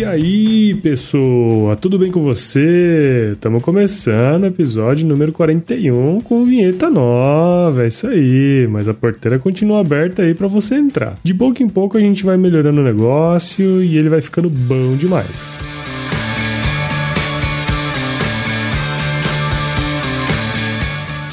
E aí, pessoa, tudo bem com você? Estamos começando o episódio número 41 com vinheta nova, é isso aí, mas a porteira continua aberta aí para você entrar. De pouco em pouco a gente vai melhorando o negócio e ele vai ficando bom demais.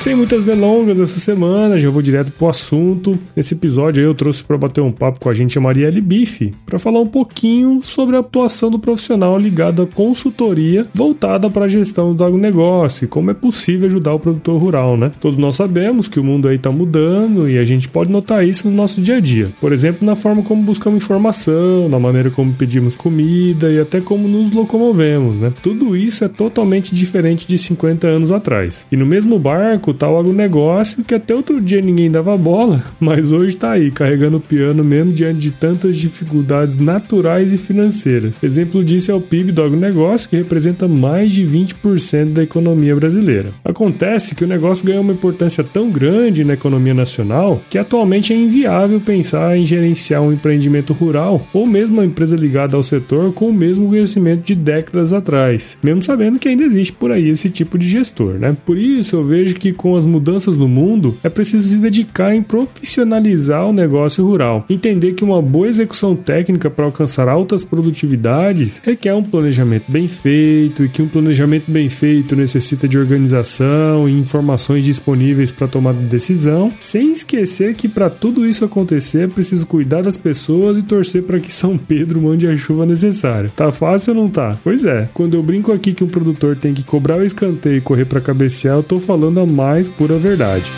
Sem muitas delongas essa semana, já vou direto pro assunto. Nesse episódio eu trouxe para bater um papo com a gente a Marielle Bife, para falar um pouquinho sobre a atuação do profissional ligado à consultoria voltada para a gestão do agronegócio e como é possível ajudar o produtor rural, né? Todos nós sabemos que o mundo aí tá mudando e a gente pode notar isso no nosso dia a dia. Por exemplo, na forma como buscamos informação, na maneira como pedimos comida e até como nos locomovemos, né? Tudo isso é totalmente diferente de 50 anos atrás. E no mesmo barco o agronegócio que até outro dia ninguém dava bola, mas hoje tá aí, carregando o piano mesmo diante de tantas dificuldades naturais e financeiras. Exemplo disso é o PIB do agronegócio, que representa mais de 20% da economia brasileira. Acontece que o negócio ganhou uma importância tão grande na economia nacional que atualmente é inviável pensar em gerenciar um empreendimento rural ou mesmo uma empresa ligada ao setor com o mesmo conhecimento de décadas atrás, mesmo sabendo que ainda existe por aí esse tipo de gestor, né? Por isso eu vejo que com as mudanças no mundo, é preciso se dedicar em profissionalizar o negócio rural. Entender que uma boa execução técnica para alcançar altas produtividades requer um planejamento bem feito e que um planejamento bem feito necessita de organização e informações disponíveis para tomada de decisão, sem esquecer que para tudo isso acontecer é preciso cuidar das pessoas e torcer para que São Pedro mande a chuva necessária. Tá fácil ou não tá? Pois é. Quando eu brinco aqui que um produtor tem que cobrar o escanteio e correr para cabecear, eu tô falando a mais pura verdade.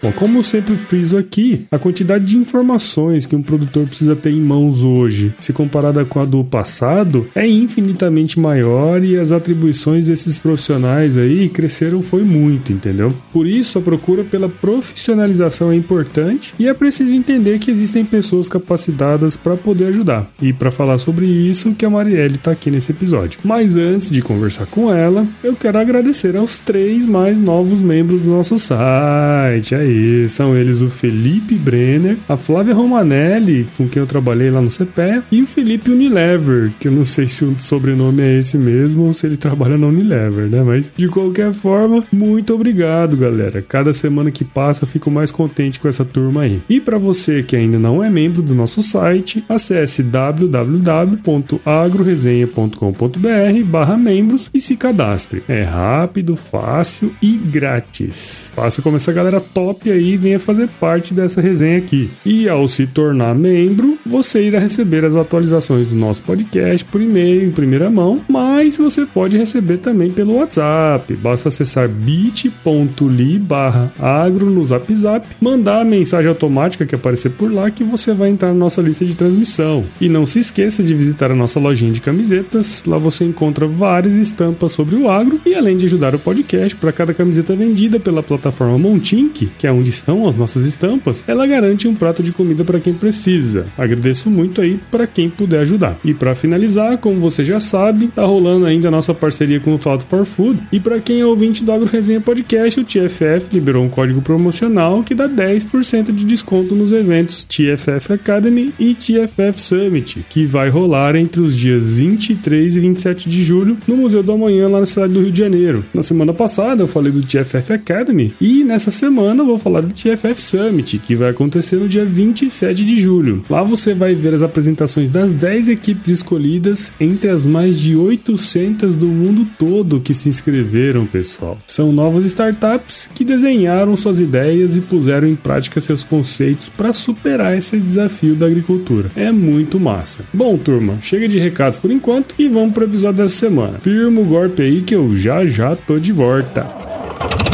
Bom, como sempre friso aqui, a quantidade de informações que um produtor precisa ter em mãos hoje, se comparada com a do passado, é infinitamente maior e as atribuições desses profissionais aí cresceram foi muito, entendeu? Por isso a procura pela profissionalização é importante e é preciso entender que existem pessoas capacitadas para poder ajudar. E para falar sobre isso que a Marielle está aqui nesse episódio. Mas antes de conversar com ela, eu quero agradecer aos três mais novos membros do nosso site. Aí aí, são eles o Felipe Brenner, a Flávia Romanelli, com quem eu trabalhei lá no CPE, e o Felipe Unilever, que eu não sei se o sobrenome é esse mesmo ou se ele trabalha na Unilever, né? Mas de qualquer forma, muito obrigado, galera. Cada semana que passa, eu fico mais contente com essa turma aí. E para você que ainda não é membro do nosso site, acesse www.agroresenha.com.br/barra membros e se cadastre. É rápido, fácil e grátis. Faça como essa galera top top aí venha fazer parte dessa resenha aqui. E ao se tornar membro, você irá receber as atualizações do nosso podcast por e-mail em primeira mão, mas você pode receber também pelo WhatsApp. Basta acessar bit.ly barra agro no Zap Zap, mandar a mensagem automática que aparecer por lá que você vai entrar na nossa lista de transmissão. E não se esqueça de visitar a nossa lojinha de camisetas, lá você encontra várias estampas sobre o agro e além de ajudar o podcast, para cada camiseta vendida pela plataforma Montink, que é onde estão as nossas estampas, ela garante um prato de comida para quem precisa. Agradeço muito aí para quem puder ajudar. E para finalizar, como você já sabe, tá rolando ainda a nossa parceria com o Thought for Food. E para quem é ouvinte do Agro Resenha Podcast, o TFF liberou um código promocional que dá 10% de desconto nos eventos TFF Academy e TFF Summit, que vai rolar entre os dias 23 e 27 de julho no Museu do Amanhã lá na cidade do Rio de Janeiro. Na semana passada eu falei do TFF Academy e nessa semana eu vou falar do TFF Summit, que vai acontecer no dia 27 de julho. Lá você vai ver as apresentações das 10 equipes escolhidas entre as mais de 800 do mundo todo que se inscreveram, pessoal. São novas startups que desenharam suas ideias e puseram em prática seus conceitos para superar esse desafio da agricultura. É muito massa. Bom, turma, chega de recados por enquanto e vamos pro episódio dessa semana. Firma o golpe aí que eu já já tô de volta.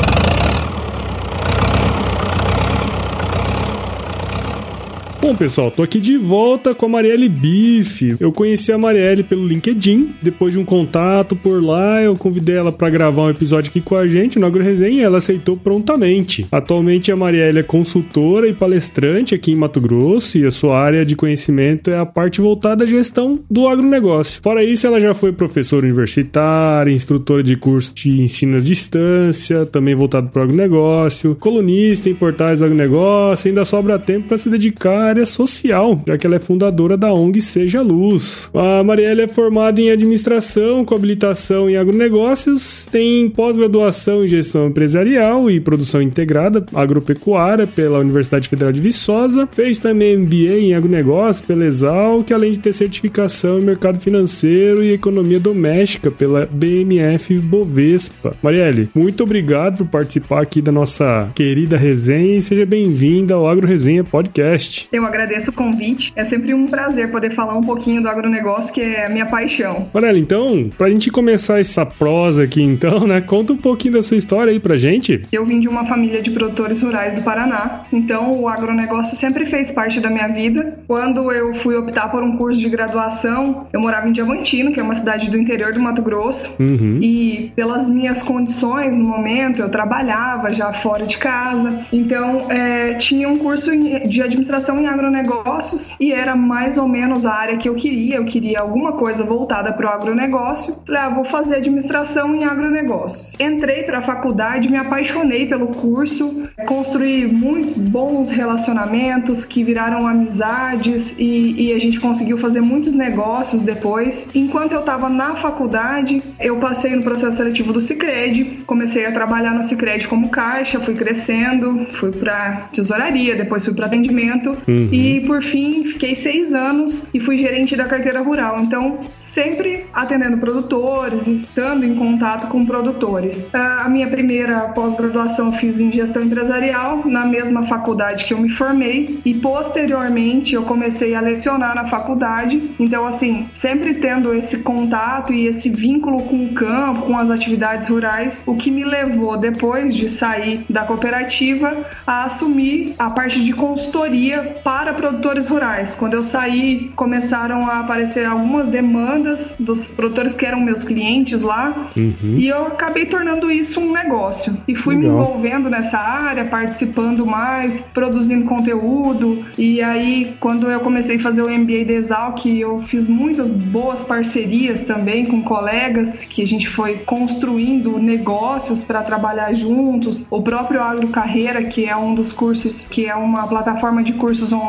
Bom, pessoal, tô aqui de volta com a Marielle Bife. Eu conheci a Marielle pelo LinkedIn, depois de um contato por lá, eu convidei ela para gravar um episódio aqui com a gente no Agro Resenha e ela aceitou prontamente. Atualmente a Marielle é consultora e palestrante aqui em Mato Grosso e a sua área de conhecimento é a parte voltada à gestão do agronegócio. Fora isso, ela já foi professora universitária, instrutora de curso de ensino à distância, também voltado para o agronegócio, colunista em portais do agronegócio, ainda sobra tempo para se dedicar área social, já que ela é fundadora da ONG Seja Luz. A Marielle é formada em administração com habilitação em agronegócios, tem pós-graduação em gestão empresarial e produção integrada agropecuária pela Universidade Federal de Viçosa, fez também MBA em agronegócio pela Exalc, além de ter certificação em mercado financeiro e economia doméstica pela BMF Bovespa. Marielle, muito obrigado por participar aqui da nossa querida resenha e seja bem-vinda ao Agro Resenha Podcast. Eu agradeço o convite. É sempre um prazer poder falar um pouquinho do agronegócio, que é a minha paixão. Olha, então, pra gente começar essa prosa aqui, então, né? Conta um pouquinho da sua história aí pra gente. Eu vim de uma família de produtores rurais do Paraná, então o agronegócio sempre fez parte da minha vida. Quando eu fui optar por um curso de graduação, eu morava em Diamantino, que é uma cidade do interior do Mato Grosso, uhum. e pelas minhas condições no momento, eu trabalhava já fora de casa, então é, tinha um curso de administração em agronegócios e era mais ou menos a área que eu queria. Eu queria alguma coisa voltada para o agronegócio. Falei, ah, vou fazer administração em agronegócios. Entrei para a faculdade, me apaixonei pelo curso, construí muitos bons relacionamentos que viraram amizades e, e a gente conseguiu fazer muitos negócios depois. Enquanto eu estava na faculdade, eu passei no processo seletivo do Cicred, comecei a trabalhar no Cicred como caixa, fui crescendo, fui para tesouraria, depois fui para atendimento uhum. e por fim fiquei seis anos e fui gerente da carteira rural. Então sempre atendendo produtores, estando em contato com produtores. A minha primeira pós-graduação fiz em gestão empresarial na mesma faculdade que eu me formei e posteriormente eu comecei a lecionar na faculdade. Então assim sempre tendo esse contato e esse vínculo com o campo, com as atividades rurais, o que me levou depois de sair da cooperativa a assumir a parte de consultoria para produtores rurais. Quando eu saí, começaram a aparecer algumas demandas dos produtores que eram meus clientes lá uhum. e eu acabei tornando isso um negócio e fui Legal. me envolvendo nessa área, participando mais, produzindo conteúdo e aí quando eu comecei a fazer o MBA de Exalc, eu fiz muitas boas parcerias também com colegas que a gente foi construindo negócios para trabalhar juntos. O próprio Agro Carreira, que é um dos cursos, que é uma plataforma de cursos online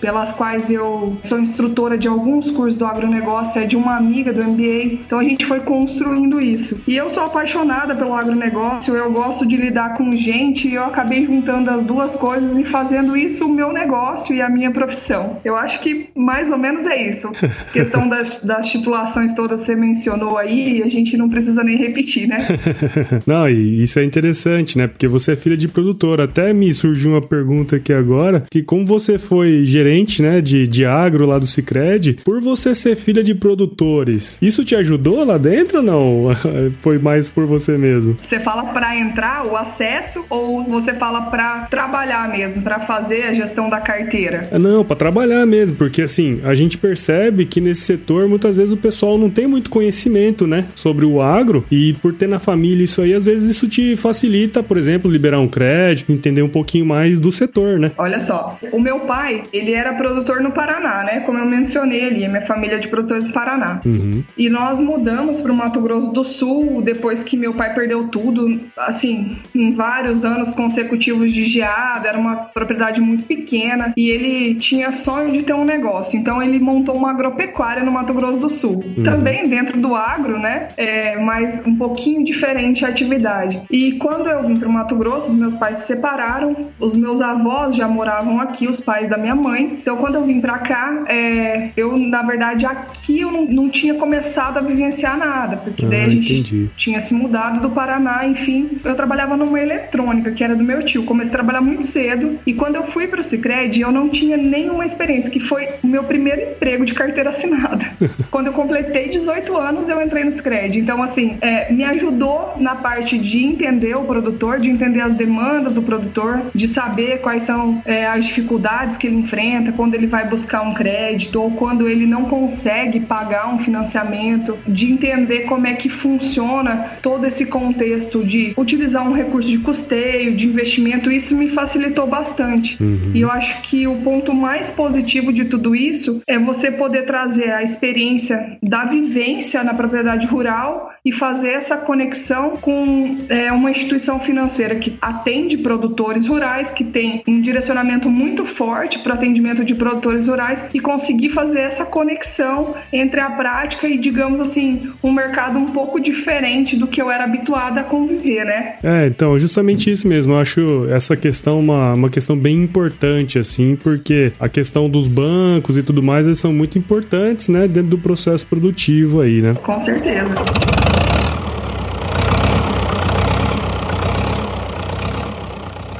pelas quais eu sou instrutora de alguns cursos do agronegócio, é de uma amiga do MBA. Então a gente foi construindo isso. E eu sou apaixonada pelo agronegócio, eu gosto de lidar com gente e eu acabei juntando as duas coisas e fazendo isso o meu negócio e a minha profissão. Eu acho que mais ou menos é isso. A questão das, das titulações todas você mencionou aí, a gente não precisa nem repetir, né? não, e isso é interessante, né? Porque você é filha de produtor. Até me surgiu uma pergunta aqui agora, que como você foi gerente, né, de, de agro lá do Cicred, por você ser filha de produtores, isso te ajudou lá dentro ou não? foi mais por você mesmo? Você fala para entrar, o acesso, ou você fala para trabalhar mesmo, para fazer a gestão da carteira? Não, para trabalhar mesmo, porque assim, a gente percebe que nesse setor muitas vezes o pessoal não tem muito conhecimento, né, sobre o agro e por ter na família isso aí, às vezes isso te facilita, por exemplo, liberar um crédito, entender um pouquinho mais do setor, né? Olha só, o meu pai, ele era produtor no Paraná, né? Como eu mencionei ali, minha família é de produtores do Paraná. Uhum. E nós mudamos para o Mato Grosso do Sul depois que meu pai perdeu tudo, assim, em vários anos consecutivos de geada, era uma propriedade muito pequena e ele tinha sonho de ter um negócio. Então ele montou uma agropecuária no Mato Grosso do Sul. Uhum. Também dentro do agro, né? É, mas um pouquinho diferente a atividade. E quando eu vim para o Mato Grosso, os meus pais se separaram, os meus avós já moravam aqui, os pais da minha mãe. Então quando eu vim para cá, é, eu na verdade aqui eu não, não, tinha começado a vivenciar nada, porque ah, daí a gente entendi. tinha se mudado do Paraná, enfim. Eu trabalhava numa eletrônica que era do meu tio. Comecei a trabalhar muito cedo e quando eu fui para o Sicredi, eu não tinha nenhuma experiência, que foi o meu primeiro emprego de carteira assinada. quando eu completei 18 anos, eu entrei no Sicredi. Então assim, é, me ajudou na parte de entender o produtor, de entender as demandas do produtor, de saber quais são é, as dificuldades que ele enfrenta quando ele vai buscar um crédito ou quando ele não consegue pagar um financiamento, de entender como é que funciona todo esse contexto de utilizar um recurso de custeio, de investimento, isso me facilitou bastante. Uhum. E eu acho que o ponto mais positivo de tudo isso é você poder trazer a experiência da vivência na propriedade rural e fazer essa conexão com é, uma instituição financeira que atende produtores rurais, que tem um direcionamento muito forte para o atendimento de produtores rurais e conseguir fazer essa conexão entre a prática e, digamos assim, um mercado um pouco diferente do que eu era habituada a conviver, né? É, então, justamente isso mesmo. Eu acho essa questão uma, uma questão bem importante, assim, porque a questão dos bancos e tudo mais, eles são muito importantes, né, dentro do processo produtivo aí, né? Com certeza.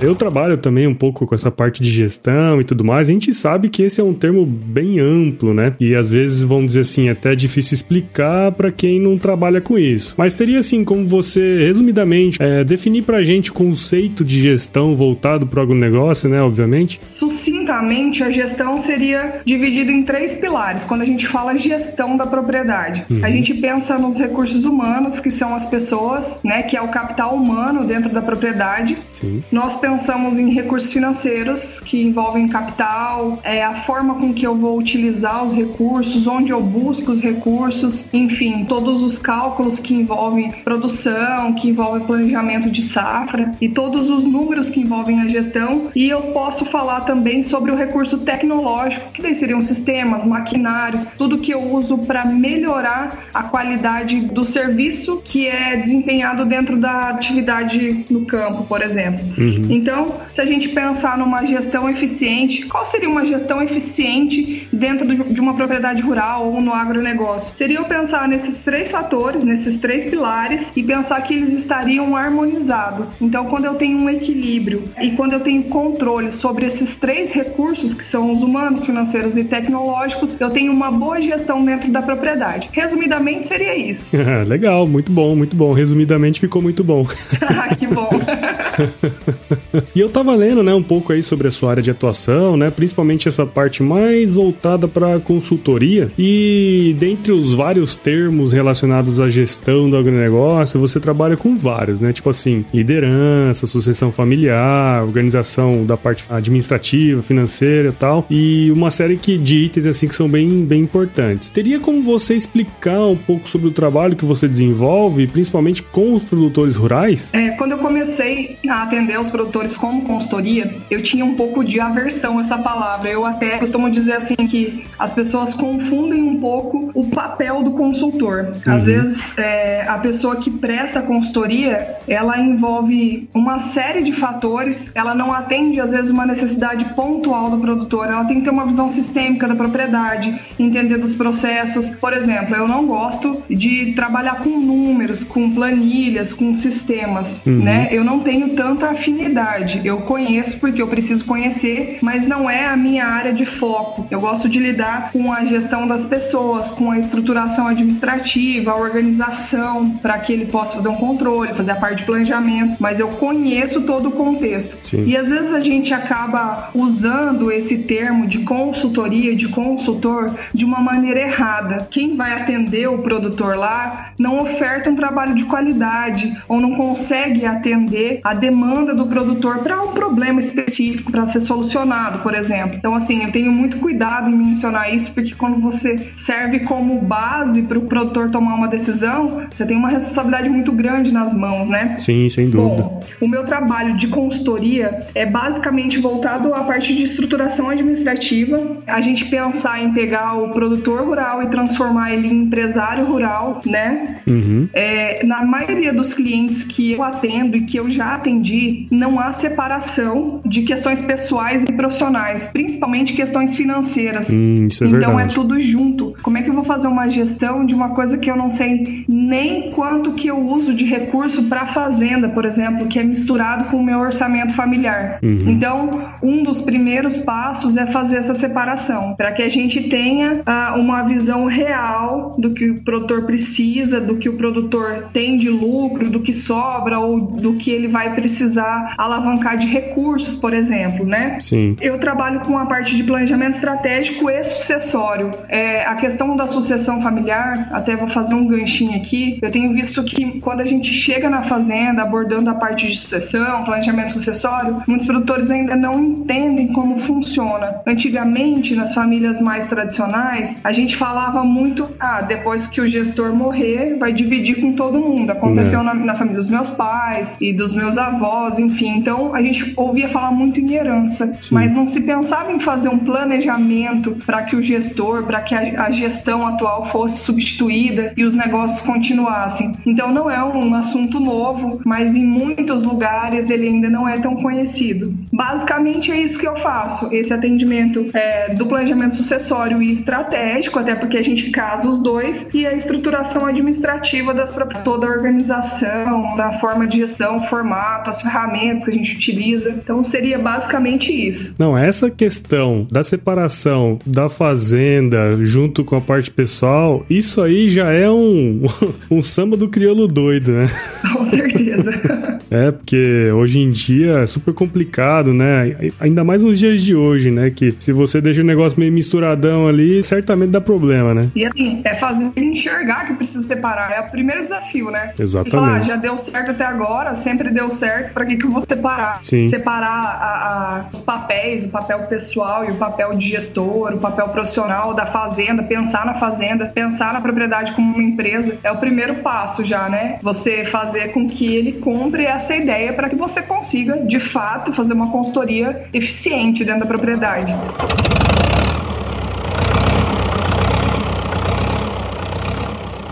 Eu trabalho também um pouco com essa parte de gestão e tudo mais. A gente sabe que esse é um termo bem amplo, né? E às vezes, vamos dizer assim, é até difícil explicar para quem não trabalha com isso. Mas teria assim como você, resumidamente, é, definir pra gente o conceito de gestão voltado para o agronegócio, né? Obviamente. Sucintamente, a gestão seria dividida em três pilares. Quando a gente fala gestão da propriedade, uhum. a gente pensa nos recursos humanos, que são as pessoas, né? Que é o capital humano dentro da propriedade. Sim. Nós pensamos pensamos em recursos financeiros que envolvem capital, é a forma com que eu vou utilizar os recursos, onde eu busco os recursos, enfim, todos os cálculos que envolvem produção, que envolvem planejamento de safra e todos os números que envolvem a gestão. E eu posso falar também sobre o recurso tecnológico, que daí seriam sistemas, maquinários, tudo que eu uso para melhorar a qualidade do serviço que é desempenhado dentro da atividade no campo, por exemplo. Uhum. Então, se a gente pensar numa gestão eficiente, qual seria uma gestão eficiente dentro de uma propriedade rural ou no agronegócio? Seria eu pensar nesses três fatores, nesses três pilares e pensar que eles estariam harmonizados. Então, quando eu tenho um equilíbrio e quando eu tenho controle sobre esses três recursos, que são os humanos, financeiros e tecnológicos, eu tenho uma boa gestão dentro da propriedade. Resumidamente, seria isso. Legal, muito bom, muito bom. Resumidamente, ficou muito bom. que bom. e eu tava lendo, né, um pouco aí sobre a sua área de atuação, né, principalmente essa parte mais voltada para consultoria e dentre os vários termos relacionados à gestão do agronegócio, você trabalha com vários, né, tipo assim, liderança, sucessão familiar, organização da parte administrativa, financeira e tal, e uma série que, de itens assim que são bem, bem importantes. Teria como você explicar um pouco sobre o trabalho que você desenvolve, principalmente com os produtores rurais? É, quando eu comecei a atender os produtores como consultoria, eu tinha um pouco de aversão a essa palavra. Eu até costumo dizer assim que as pessoas confundem um pouco o papel do consultor. Às uhum. vezes, é, a pessoa que presta consultoria, ela envolve uma série de fatores, ela não atende, às vezes, uma necessidade pontual do produtor, ela tem que ter uma visão sistêmica da propriedade, entender dos processos. Por exemplo, eu não gosto de trabalhar com números, com planilhas, com sistemas, uhum. né? Eu não tenho tanta afinidade. Eu conheço porque eu preciso conhecer, mas não é a minha área de foco. Eu gosto de lidar com a gestão das pessoas, com a estruturação administrativa, a organização, para que ele possa fazer um controle, fazer a parte de planejamento, mas eu conheço todo o contexto. Sim. E às vezes a gente acaba usando esse termo de consultoria, de consultor, de uma maneira errada. Quem vai atender o produtor lá não oferta um trabalho de qualidade ou não consegue atender a demanda do produtor para um problema específico para ser solucionado, por exemplo. Então, assim, eu tenho muito cuidado em mencionar isso, porque quando você serve como base para o produtor tomar uma decisão, você tem uma responsabilidade muito grande nas mãos, né? Sim, sem dúvida. Bom, o meu trabalho de consultoria é basicamente voltado à parte de estruturação administrativa, a gente pensar em pegar o produtor rural e transformar ele em empresário rural, né? Uhum. É, na maioria dos clientes que eu atendo e que eu já atendi, não há separação de questões pessoais e profissionais, principalmente questões financeiras. Hum, isso é então verdade. é tudo junto. Como é que eu vou fazer uma gestão de uma coisa que eu não sei nem quanto que eu uso de recurso para fazenda, por exemplo, que é misturado com o meu orçamento familiar? Uhum. Então, um dos primeiros passos é fazer essa separação, para que a gente tenha uh, uma visão real do que o produtor precisa, do que o produtor tem de lucro, do que sobra ou do que ele vai precisar alavancar de recursos, por exemplo, né? Sim. Eu trabalho com a parte de planejamento estratégico e sucessório. É, a questão da sucessão familiar, até vou fazer um ganchinho aqui, eu tenho visto que quando a gente chega na fazenda abordando a parte de sucessão, planejamento sucessório, muitos produtores ainda não entendem como funciona. Antigamente, nas famílias mais tradicionais, a gente falava muito, ah, depois que o gestor morrer, vai dividir com todo mundo. Aconteceu é. na, na família dos meus pais e dos meus avós, enfim. Então, a gente ouvia falar muito em herança, Sim. mas não se pensava em fazer um planejamento para que o gestor, para que a, a gestão atual fosse substituída e os negócios continuassem. Então, não é um assunto novo, mas em muitos lugares ele ainda não é tão conhecido. Basicamente é isso que eu faço, esse atendimento é, do planejamento sucessório e estratégico, até porque a gente casa os dois, e a estruturação administrativa das toda a organização, da forma de gestão, formato, as ferramentas que a gente utiliza. Então seria basicamente isso. Não, essa questão da separação da fazenda junto com a parte pessoal, isso aí já é um, um samba do crioulo doido, né? Com certeza. É, porque hoje em dia é super complicado, né? Ainda mais nos dias de hoje, né? Que se você deixa o negócio meio misturadão ali, certamente dá problema, né? E assim, é fazer ele enxergar que precisa separar. É o primeiro desafio, né? Exatamente. Falar, ah, já deu certo até agora, sempre deu certo, pra que, que eu vou separar? Sim. Separar a, a, os papéis, o papel pessoal e o papel de gestor, o papel profissional da fazenda, pensar na fazenda, pensar na propriedade como uma empresa, é o primeiro passo já, né? Você fazer com que ele compre essa ideia para que você consiga, de fato, fazer uma consultoria eficiente dentro da propriedade.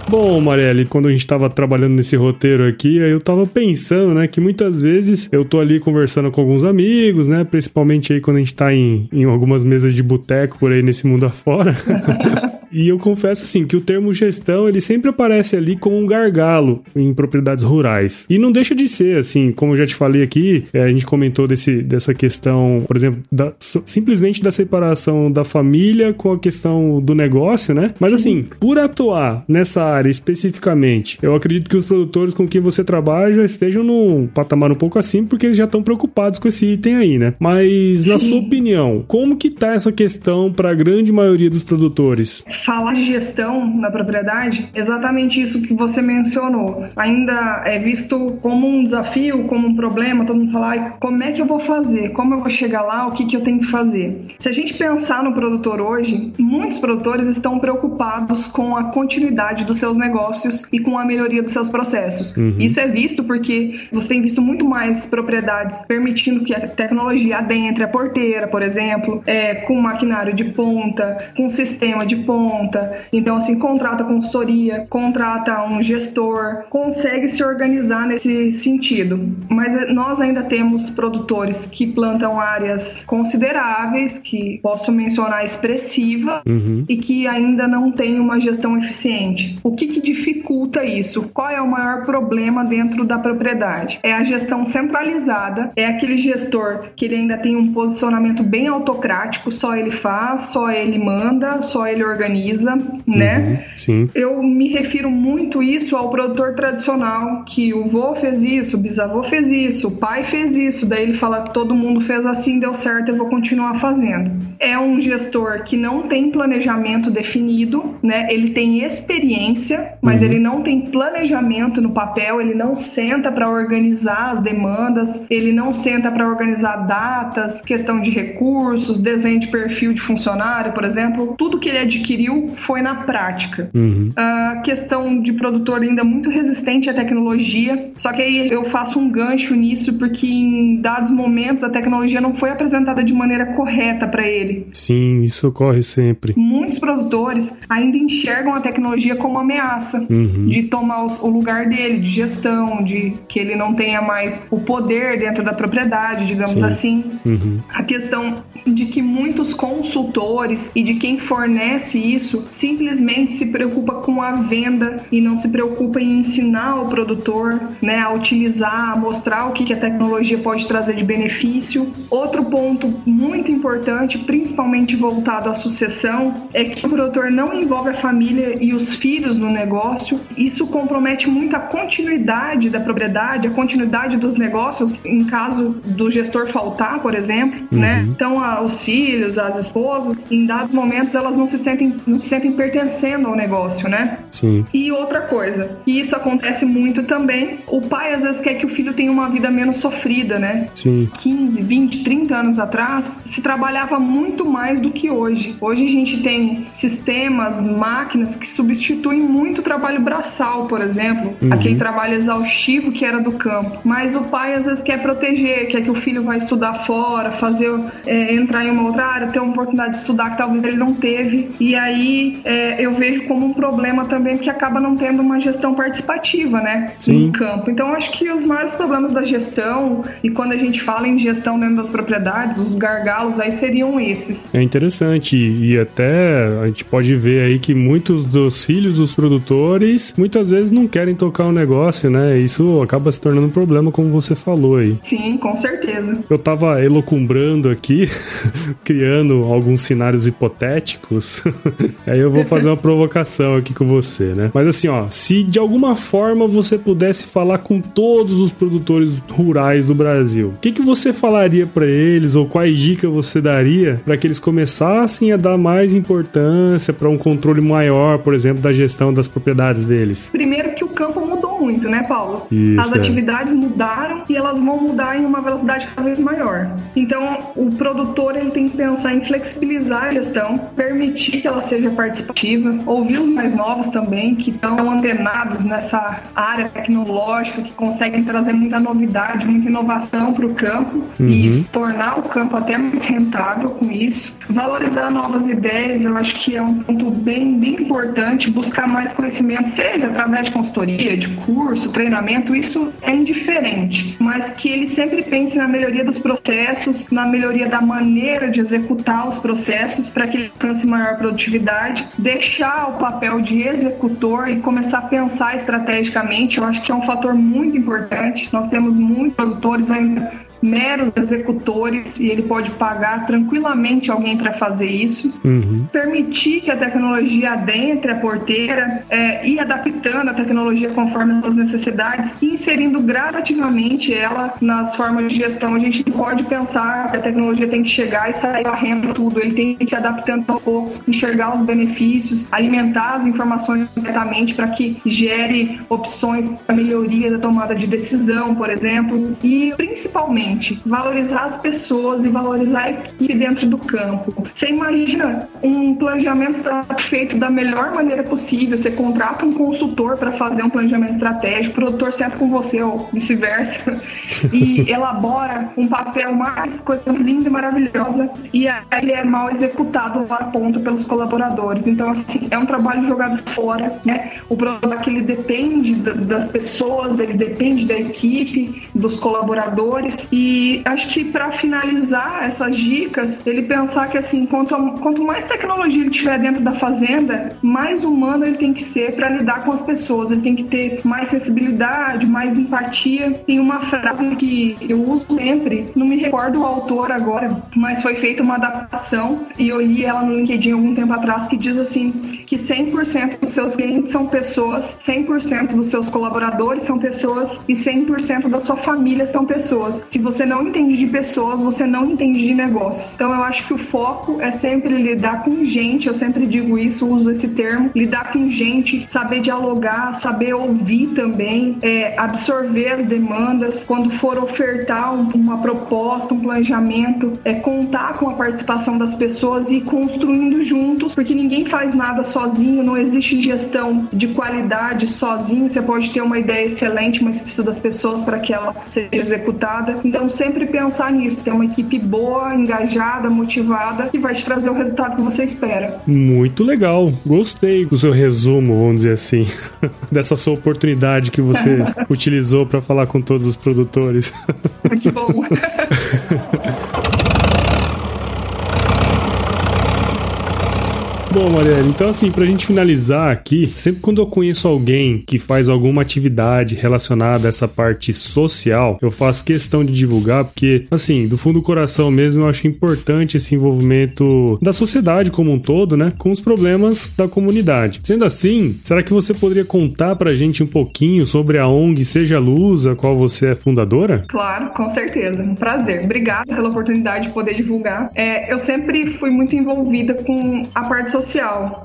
Bom, Marielle, quando a gente estava trabalhando nesse roteiro aqui, eu estava pensando, né, que muitas vezes eu tô ali conversando com alguns amigos, né, principalmente aí quando a gente está em, em algumas mesas de boteco por aí nesse mundo afora. E eu confesso assim que o termo gestão ele sempre aparece ali como um gargalo em propriedades rurais. E não deixa de ser assim, como eu já te falei aqui, é, a gente comentou desse, dessa questão, por exemplo, da, simplesmente da separação da família com a questão do negócio, né? Mas assim, por atuar nessa área especificamente, eu acredito que os produtores com quem você trabalha já estejam num patamar um pouco assim, porque eles já estão preocupados com esse item aí, né? Mas na Sim. sua opinião, como que tá essa questão para a grande maioria dos produtores? Falar de gestão na propriedade, exatamente isso que você mencionou. Ainda é visto como um desafio, como um problema, todo mundo fala, como é que eu vou fazer? Como eu vou chegar lá? O que, que eu tenho que fazer? Se a gente pensar no produtor hoje, muitos produtores estão preocupados com a continuidade dos seus negócios e com a melhoria dos seus processos. Uhum. Isso é visto porque você tem visto muito mais propriedades permitindo que a tecnologia adentre a porteira, por exemplo, é, com maquinário de ponta, com sistema de ponta, conta. Então, assim, contrata consultoria, contrata um gestor, consegue se organizar nesse sentido. Mas eh, nós ainda temos produtores que plantam áreas consideráveis, que posso mencionar expressiva, uhum. e que ainda não tem uma gestão eficiente. O que, que dificulta isso? Qual é o maior problema dentro da propriedade? É a gestão centralizada, é aquele gestor que ele ainda tem um posicionamento bem autocrático, só ele faz, só ele manda, só ele organiza organiza, né? Uhum, sim. Eu me refiro muito isso ao produtor tradicional, que o vô fez isso, o bisavô fez isso, o pai fez isso, daí ele fala todo mundo fez assim, deu certo, eu vou continuar fazendo. É um gestor que não tem planejamento definido, né? Ele tem experiência, mas uhum. ele não tem planejamento no papel, ele não senta para organizar as demandas, ele não senta para organizar datas, questão de recursos, desenho de perfil de funcionário, por exemplo, tudo que ele adquiriu foi na prática. Uhum. A questão de produtor ainda muito resistente à tecnologia, só que aí eu faço um gancho nisso porque em dados momentos a tecnologia não foi apresentada de maneira correta para ele. Sim, isso ocorre sempre. Muitos produtores ainda enxergam a tecnologia como ameaça uhum. de tomar o lugar dele, de gestão, de que ele não tenha mais o poder dentro da propriedade, digamos Sim. assim. Uhum. A questão de que muitos consultores e de quem fornece isso simplesmente se preocupa com a venda e não se preocupa em ensinar o produtor né, a utilizar, a mostrar o que a tecnologia pode trazer de benefício. Outro ponto muito importante, principalmente voltado à sucessão, é que o produtor não envolve a família e os filhos no negócio. Isso compromete muito a continuidade da propriedade, a continuidade dos negócios, em caso do gestor faltar, por exemplo, uhum. né? Então, a, os filhos, as esposas, em dados momentos, elas não se sentem, não se sentem pertencendo ao negócio, né? Sim. E outra coisa, e isso acontece muito também, o pai às vezes quer que o filho tenha uma vida menos sofrida, né? Sim. 15, 20, 30 anos atrás, se trabalhava muito mais do que hoje. Hoje a gente tem sistemas, máquinas que substituem muito o trabalho braçal, por exemplo, uhum. aquele trabalho exaustivo que era do campo. Mas o pai às vezes quer proteger, quer que o filho vá estudar fora, fazer é, entrar em uma outra área, ter uma oportunidade de estudar que talvez ele não teve. E aí é, eu vejo como um problema também que acaba não tendo uma gestão participativa, né? Sim. No campo. Então acho que os maiores problemas da gestão e quando a gente fala em gestão dentro das propriedades, os gargalos aí seriam esses. É interessante e até a gente pode ver aí que muitos dos filhos dos produtores muitas vezes não querem tocar o negócio, né? Isso acaba se tornando um problema, como você falou aí. Sim, com certeza. Eu tava elocumbrando aqui, criando alguns cenários hipotéticos. aí eu vou fazer uma provocação aqui com você, né? Mas assim, ó, se de alguma forma você pudesse falar com todos os produtores rurais do Brasil, o que, que você falaria para eles ou quais dicas você daria para que eles começassem a dar mais importância para um controle maior, por exemplo, da gestão das propriedades deles? Primeiro que o campo mudou muito, né, Paulo? Isso, As é. atividades mudaram e elas vão mudar em uma velocidade cada vez maior. Então, o produtor ele tem que pensar em flexibilizar a gestão, permitir que ela seja participativa, ouvir os mais novos também, que estão antenados nessa área tecnológica, que conseguem trazer muita novidade, muita inovação para o campo uhum. e tornar o campo até mais rentável com isso. Valorizar novas ideias, eu acho que é um ponto bem, bem importante. Buscar mais conhecimento, seja através de consultoria, de curso, treinamento, isso é indiferente, mas que ele sempre pense na melhoria dos processos, na melhoria da maneira de executar os processos para que ele alcance maior produtividade, deixar o papel de executor e começar a pensar estrategicamente, eu acho que é um fator muito importante. Nós temos muitos produtores ainda meros executores e ele pode pagar tranquilamente alguém para fazer isso. Uhum. Permitir que a tecnologia adentre a porteira é, e adaptando a tecnologia conforme as suas necessidades e inserindo gradativamente ela nas formas de gestão. A gente pode pensar que a tecnologia tem que chegar e sair varrendo tudo. Ele tem que se adaptando aos poucos, enxergar os benefícios, alimentar as informações diretamente para que gere opções para melhoria da tomada de decisão, por exemplo, e principalmente valorizar as pessoas e valorizar a equipe dentro do campo. Você imagina um planejamento feito da melhor maneira possível, você contrata um consultor para fazer um planejamento estratégico, o produtor senta com você ou vice-versa e elabora um papel mais coisa linda e maravilhosa e aí ele é mal executado a ponto pelos colaboradores. Então, assim, é um trabalho jogado fora, né? O problema é que ele depende das pessoas, ele depende da equipe, dos colaboradores e acho que para finalizar essas dicas, ele pensar que assim, quanto, quanto mais tecnologia ele tiver dentro da fazenda, mais humano ele tem que ser para lidar com as pessoas. Ele tem que ter mais sensibilidade, mais empatia. Tem uma frase que eu uso sempre, não me recordo o autor agora, mas foi feita uma adaptação e eu li ela no LinkedIn algum tempo atrás que diz assim que 100% dos seus clientes são pessoas, 100% dos seus colaboradores são pessoas e 100% da sua família são pessoas. Se você não entende de pessoas, você não entende de negócios. Então eu acho que o foco é sempre lidar com gente, eu sempre digo isso, uso esse termo, lidar com gente, saber dialogar, saber ouvir também, é, absorver as demandas, quando for ofertar um, uma proposta, um planejamento, é contar com a participação das pessoas e construindo juntos, porque ninguém faz nada sozinho, não existe gestão de qualidade sozinho, você pode ter uma ideia excelente, mas precisa das pessoas para que ela seja executada. Então, sempre pensar nisso, ter uma equipe boa, engajada, motivada, que vai te trazer o resultado que você espera. Muito legal. Gostei do seu resumo, vamos dizer assim, dessa sua oportunidade que você utilizou para falar com todos os produtores. que bom. bom, Marielle. Então, assim, pra gente finalizar aqui, sempre quando eu conheço alguém que faz alguma atividade relacionada a essa parte social, eu faço questão de divulgar, porque, assim, do fundo do coração mesmo, eu acho importante esse envolvimento da sociedade como um todo, né? Com os problemas da comunidade. Sendo assim, será que você poderia contar pra gente um pouquinho sobre a ONG Seja Luz, a qual você é fundadora? Claro, com certeza. Um prazer. Obrigada pela oportunidade de poder divulgar. É, eu sempre fui muito envolvida com a parte social.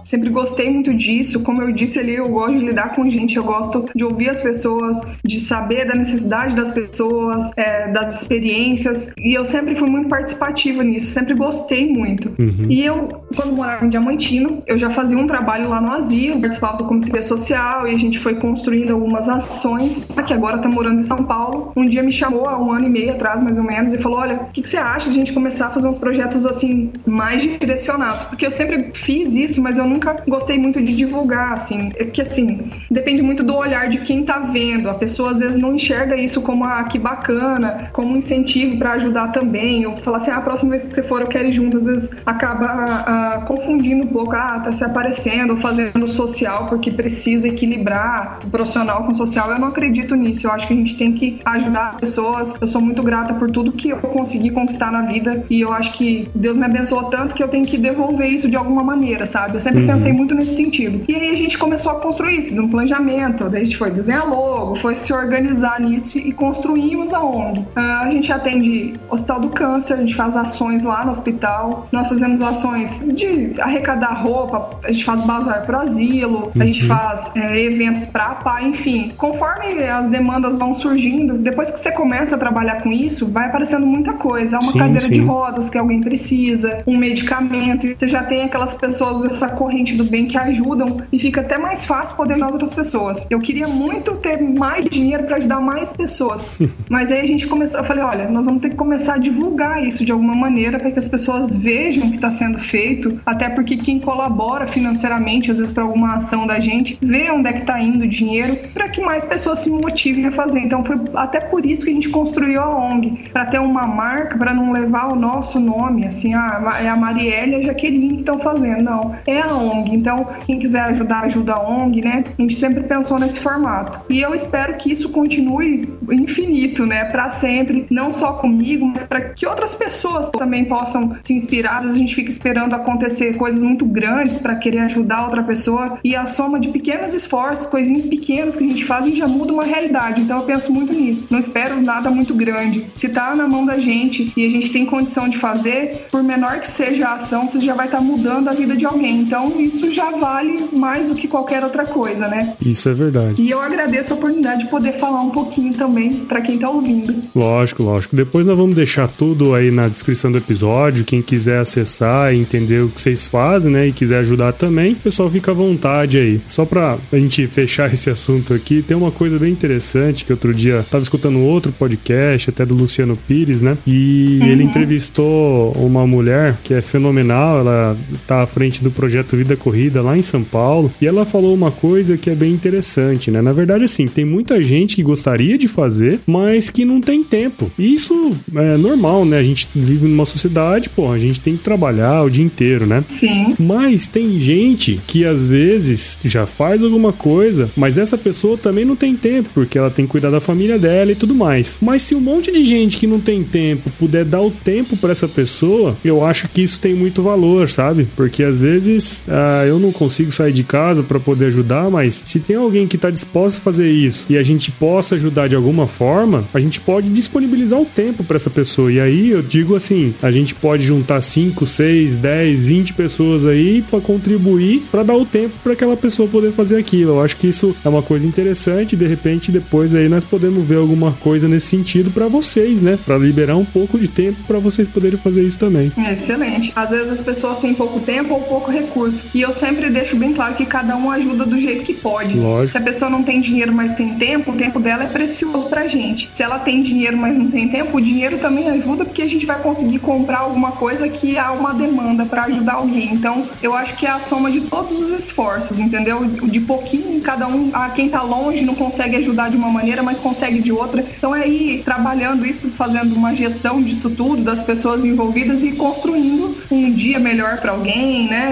Sempre gostei muito disso. Como eu disse ali, eu gosto de lidar com gente, eu gosto de ouvir as pessoas, de saber da necessidade das pessoas, é, das experiências. E eu sempre fui muito participativa nisso, sempre gostei muito. Uhum. E eu, quando morava em Diamantino, eu já fazia um trabalho lá no asilo, participava do comitê social e a gente foi construindo algumas ações. Que agora tá morando em São Paulo. Um dia me chamou há um ano e meio atrás, mais ou menos, e falou: Olha, o que, que você acha de a gente começar a fazer uns projetos assim mais direcionados? Porque eu sempre fiz isso, mas eu nunca gostei muito de divulgar, assim. É que assim, depende muito do olhar de quem tá vendo. A pessoa às vezes não enxerga isso como ah, que bacana, como um incentivo para ajudar também. Ou falar assim, ah, a próxima vez que você for eu quero ir junto. Às vezes acaba ah, confundindo um pouco, ah, tá se aparecendo, fazendo social porque precisa equilibrar o profissional com o social. Eu não acredito nisso. Eu acho que a gente tem que ajudar as pessoas. Eu sou muito grata por tudo que eu consegui conquistar na vida e eu acho que Deus me abençoou tanto que eu tenho que devolver isso de alguma maneira, sabe? Eu sempre uhum. pensei muito nesse sentido. E aí a gente começou a construir isso, um planejamento, daí a gente foi desenhar logo, foi se organizar nisso e construímos a ONG. Uh, a gente atende Hospital do Câncer, a gente faz ações lá no hospital, nós fazemos ações de arrecadar roupa, a gente faz bazar para asilo, uhum. a gente uhum. faz é, eventos para APA, enfim. Conforme as demandas vão surgindo, depois que você começa a trabalhar com isso, vai aparecendo muita coisa. Uma sim, cadeira sim. de rodas que alguém precisa, um medicamento, você já tem aquelas pessoas dessa corrente do bem que ajudam e fica até mais fácil poder ajudar outras pessoas. Eu queria muito ter mais dinheiro para ajudar mais pessoas, mas aí a gente começou, eu falei, olha, nós vamos ter que começar a divulgar isso de alguma maneira para que as pessoas vejam o que está sendo feito, até porque quem colabora financeiramente, às vezes para alguma ação da gente, vê onde é que está indo o dinheiro, para que mais pessoas se motivem a fazer. Então foi até por isso que a gente construiu a ONG, para ter uma marca, para não levar o nosso nome, assim, ah, é a Marielle e a Jaqueline que estão fazendo. Não, é a ONG. Então, quem quiser ajudar, ajuda a ONG, né? A gente sempre pensou nesse formato. E eu espero que isso continue infinito, né? Para sempre, não só comigo, mas para que outras pessoas também possam se inspirar. Às vezes a gente fica esperando acontecer coisas muito grandes para querer ajudar outra pessoa e a soma de pequenos esforços, coisinhas pequenas que a gente faz, a gente já muda uma realidade. Então eu penso muito nisso. Não espero nada muito grande. Se tá na mão da gente e a gente tem condição de fazer, por menor que seja a ação, você já vai estar tá mudando a vida de alguém. Então isso já vale mais do que qualquer outra coisa, né? Isso é verdade. E eu agradeço a oportunidade de poder falar um pouquinho também para quem tá ouvindo. Lógico, lógico. Depois nós vamos deixar tudo aí na descrição do episódio. Quem quiser acessar e entender o que vocês fazem, né? E quiser ajudar também, o pessoal fica à vontade aí. Só pra a gente fechar esse assunto aqui, tem uma coisa bem interessante que outro dia tava escutando outro podcast, até do Luciano Pires, né? E uhum. ele entrevistou uma mulher que é fenomenal, ela tá à frente do projeto Vida Corrida lá em São Paulo, e ela falou uma coisa que é bem interessante, né? Na verdade, assim, tem muita gente que gostaria de fazer, mas que não tem tempo. E isso é normal, né? A gente vive numa sociedade, pô, a gente tem que trabalhar o dia inteiro, né? Sim. Mas tem gente que às vezes já faz alguma coisa, mas essa pessoa também não tem tempo, porque ela tem que cuidar da família dela e tudo mais. Mas se um monte de gente que não tem tempo puder dar o tempo para essa pessoa, eu acho que isso tem muito valor, sabe? Porque às vezes ah, eu não consigo sair de casa para poder ajudar, mas se tem alguém que tá disposto a fazer isso e a gente possa ajudar de alguma forma, a gente pode disponibilizar o tempo para essa pessoa. E aí eu digo assim, a gente pode juntar 5, 6, 10, 20 pessoas aí para contribuir para dar o tempo para aquela pessoa poder fazer aquilo. Eu acho que isso é uma coisa interessante, de repente depois aí nós podemos ver alguma coisa nesse sentido para vocês, né? Para liberar um pouco de tempo para vocês poderem fazer isso também. Excelente. Às vezes as pessoas têm pouco tempo ou pouco recurso. E eu sempre deixo bem claro que cada um ajuda do jeito que pode. Lógico. Se a pessoa não tem dinheiro, mas tem tempo, o tempo dela é precioso pra gente. Se ela tem dinheiro, mas não tem tempo, o dinheiro também ajuda porque a gente vai conseguir comprar alguma coisa que há uma demanda para ajudar alguém. Então, eu acho que é a soma de todos os esforços, entendeu? De pouquinho, cada um, a quem tá longe não consegue ajudar de uma maneira, mas consegue de outra. Então, é ir trabalhando isso, fazendo uma gestão disso tudo, das pessoas envolvidas e construindo um dia melhor para alguém, né?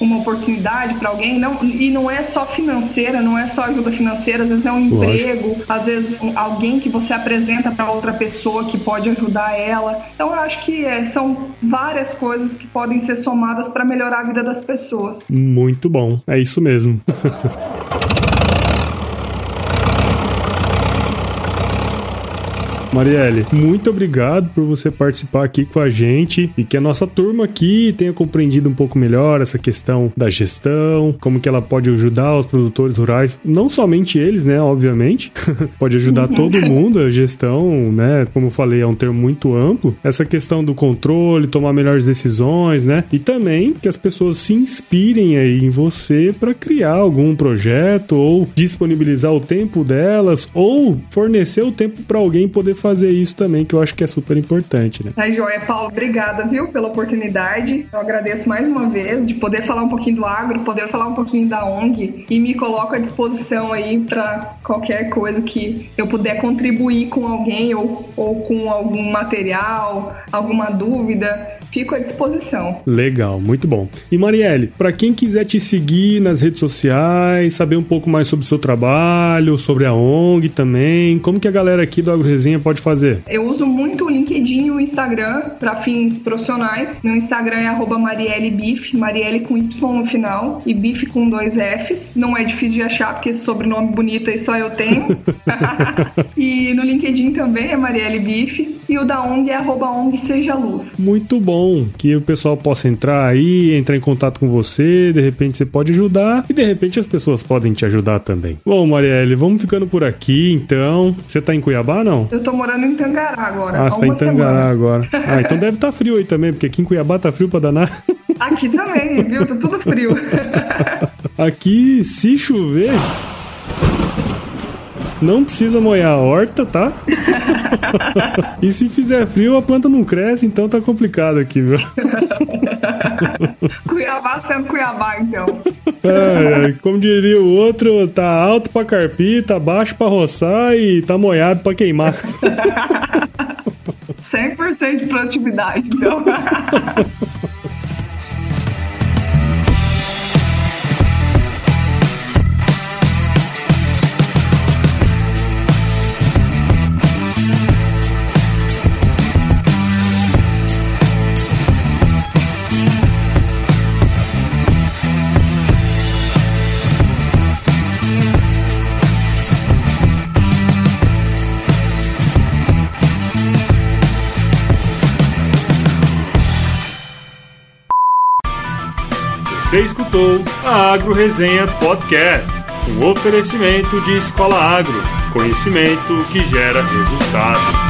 Uma oportunidade para alguém. Não, e não é só financeira, não é só ajuda financeira, às vezes é um emprego, Lógico. às vezes alguém que você apresenta para outra pessoa que pode ajudar ela. Então eu acho que é, são várias coisas que podem ser somadas para melhorar a vida das pessoas. Muito bom, é isso mesmo. Marielle, muito obrigado por você participar aqui com a gente e que a nossa turma aqui tenha compreendido um pouco melhor essa questão da gestão, como que ela pode ajudar os produtores rurais, não somente eles, né, obviamente, pode ajudar uhum. todo mundo, a gestão, né, como eu falei, é um termo muito amplo, essa questão do controle, tomar melhores decisões, né, e também que as pessoas se inspirem aí em você para criar algum projeto ou disponibilizar o tempo delas ou fornecer o tempo para alguém poder fazer isso também, que eu acho que é super importante, né? Tá joia, Paulo. Obrigada, viu, pela oportunidade. Eu agradeço mais uma vez de poder falar um pouquinho do agro, poder falar um pouquinho da ONG e me coloco à disposição aí para qualquer coisa que eu puder contribuir com alguém ou, ou com algum material, alguma dúvida fico à disposição. Legal, muito bom. E Marielle, para quem quiser te seguir nas redes sociais, saber um pouco mais sobre o seu trabalho, sobre a ONG também, como que a galera aqui do AgroResenha pode fazer? Eu uso muito o LinkedIn e o Instagram para fins profissionais. Meu Instagram é @mariellebif, Marielle com Y no final e Bif com dois Fs. Não é difícil de achar porque esse sobrenome bonito aí só eu tenho. e no LinkedIn também é Marielle Bif e o da ONG é @ONG Seja Luz. Muito bom bom que o pessoal possa entrar aí, entrar em contato com você, de repente você pode ajudar e de repente as pessoas podem te ajudar também. Bom, Marielle, vamos ficando por aqui então. Você tá em Cuiabá, não? Eu tô morando em Tangará agora. Ah, você tá em Tangará semana. agora. Ah, então deve estar tá frio aí também, porque aqui em Cuiabá tá frio pra danar. Aqui também, viu? Tá tudo frio. aqui, se chover, não precisa molhar a horta, tá? e se fizer frio, a planta não cresce, então tá complicado aqui, viu? Cuiabá sendo Cuiabá, então. É, como diria o outro, tá alto pra carpir, tá baixo pra roçar e tá molhado pra queimar. 100% de produtividade, então. Você escutou a Agro Resenha Podcast, um oferecimento de Escola Agro, conhecimento que gera resultado.